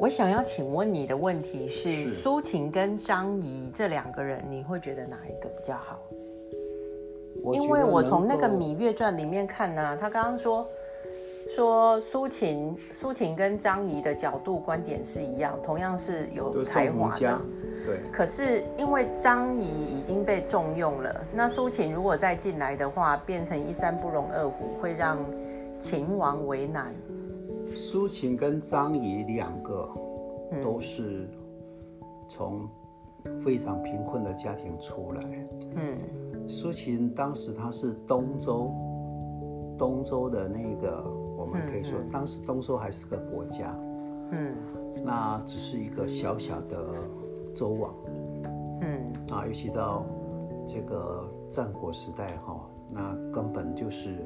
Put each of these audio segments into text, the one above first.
我想要请问你的问题是是苏秦跟张仪这两个人，你会觉得哪一个比较好？因为我从那个《芈月传》里面看呢、他刚刚说说苏秦苏秦跟张仪的角度观点是一样，同样是有才华的对，可是因为张仪已经被重用了，那苏秦如果再进来的话，变成一山不容二虎，会让秦王为难。苏秦跟张仪两个嗯。都是从非常贫困的家庭出来。嗯。苏秦当时他是东周，东周的那个，我们可以说，当时东周还是个国家，嗯。那只是一个小小的周王。嗯。啊，尤其到这个战国时代哈、那根本就是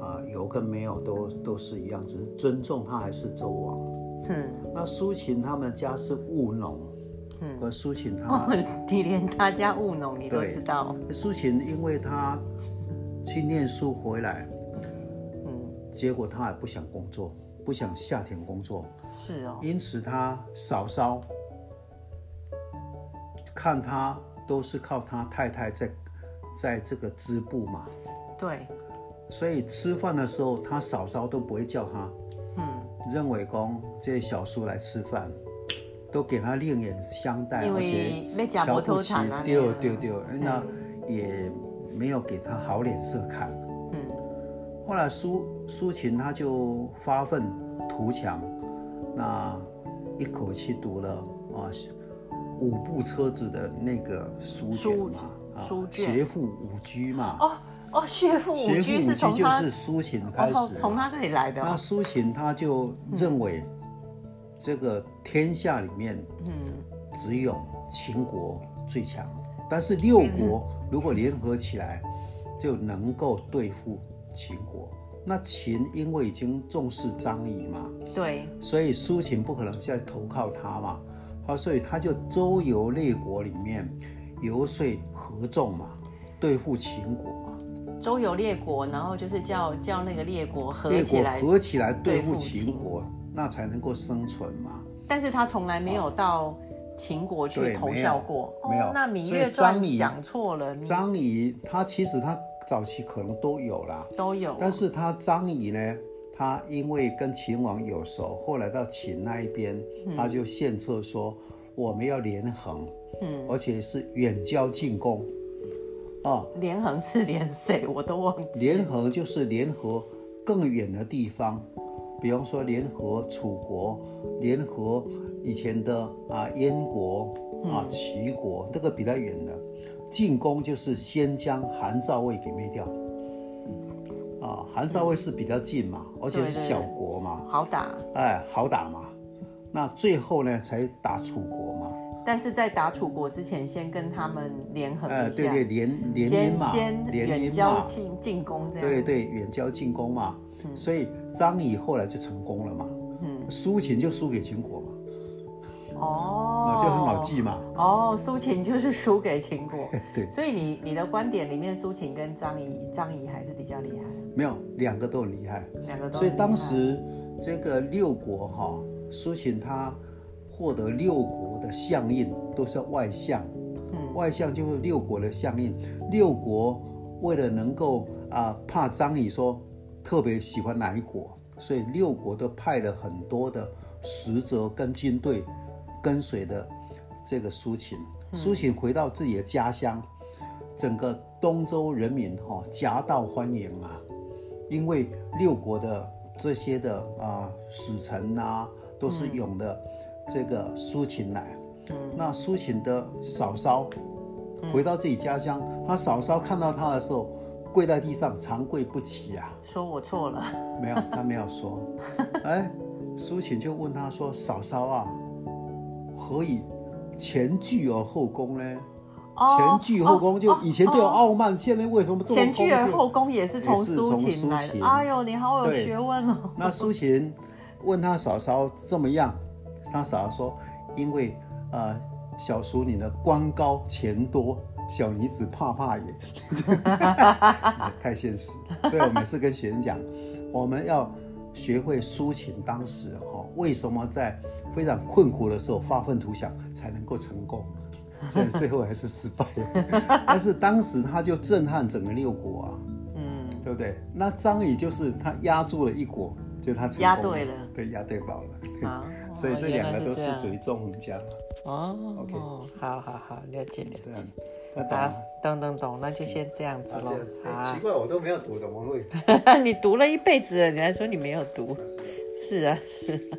啊、有跟没有都都是一样，只是尊重他还是周王。嗯，那苏秦他们家是务农，嗯和苏秦他哦，你连他家务农你都知道。苏秦因为他去念书回来，嗯，结果他还不想工作，不想下田工作，是哦。因此他嫂嫂看他都是靠他太太在在这个织布嘛，对，所以吃饭的时候他嫂嫂都不会叫他，嗯。认为公这些小叔来吃饭，都给他另眼相待，而且瞧不起。丢丢丢，那也没有给他好脸色看。嗯。后来苏苏秦他就发愤图强，那一口气读了啊五部车子的那个书卷嘛，啊书卷学富五居嘛，哦哦，学富五学居是从他是苏秦开哦，始嘛。从他这里来的那哦。苏秦他就认为，这个天下里面嗯。只有秦国最强，但是六国如果联合起来，就能够对付秦国。那秦因为已经重视张仪嘛，对，所以苏秦不可能再投靠他嘛，好，所以他就周游列国里面游说合纵嘛，对付秦国嘛，周游列国，然后就是叫叫那个列国合列国起来，合起来对对付付秦秦国，那才能够生存嘛。但是他从来没有到秦国去投对没有效过。没有哦、那《芈月传张》仪讲错了，张仪他其实他早期可能都有啦，都有。但是他张仪呢，他因为跟秦王有熟，后来到秦那一边，他就献策说我们要连横，嗯，而且是远交近攻，啊，连横是连谁我都忘记。联合就是联合更远的地方，比方说联合楚国，联合以前的啊燕国啊齐国，这个比较远的。进攻就是先将韩赵魏给灭掉。啊，韩赵魏是比较近嘛，而且是小国嘛，好打，哎，好打嘛。那最后呢，才打楚国嘛。但是在打楚国之前，先跟他们联合哎，一下，对对，联联先远交近。进进攻这样。对对，远交近攻嘛，所以张仪后来就成功了嘛，嗯，苏秦就输给秦国嘛，哦，就很好记嘛，哦，苏秦就是输给秦国，对，所以你你的观点里面，苏秦跟张仪，张仪还是比较厉害，没有两个都很厉害，两个都很厉害。所以当时这个六国哈，苏秦他获得六国的相印都是外相，嗯。外相就是六国的相印，六国为了能够啊、怕张仪说特别喜欢哪一国，所以六国都派了很多的使者跟军队跟随的这个苏秦。苏秦回到自己的家乡，整个东周人民哈、夹道欢迎啊，因为六国的这些的啊使臣呐、都是勇的这个苏秦来。嗯那苏秦的嫂嫂回到自己家乡，他嫂嫂看到他的时候，跪在地上长跪不起啊。说我错了，没有，他没有说。哎，苏秦就问他说：“嫂嫂啊，何以前倨而后恭呢？前倨后恭就以前都有傲慢，现在为什么这么前倨而后恭也是从苏从秦来的。哎呦，你好有对学问哦。那苏秦问他嫂嫂怎么样，他嫂嫂说：“因为呃，小叔你的官高钱多，小女子怕怕也。”太现实，所以我每次跟学生讲，我们要学会抒情当时哈为什么在非常困苦的时候发愤图强才能够成功，所以最后还是失败了。但是当时他就震撼整个六国啊，嗯，对不对？那张仪就是他压住了一国，就他成功压对了，对，压对宝了。啊，所以这两个都是属于纵横家。哦 OK 好好好，了解了解。，那懂好？，懂懂懂，那就先这样子喽啊这样。哎好奇怪，我都没有读，怎么会？你读了一辈子了，你还说你没有读？是啊，是啊。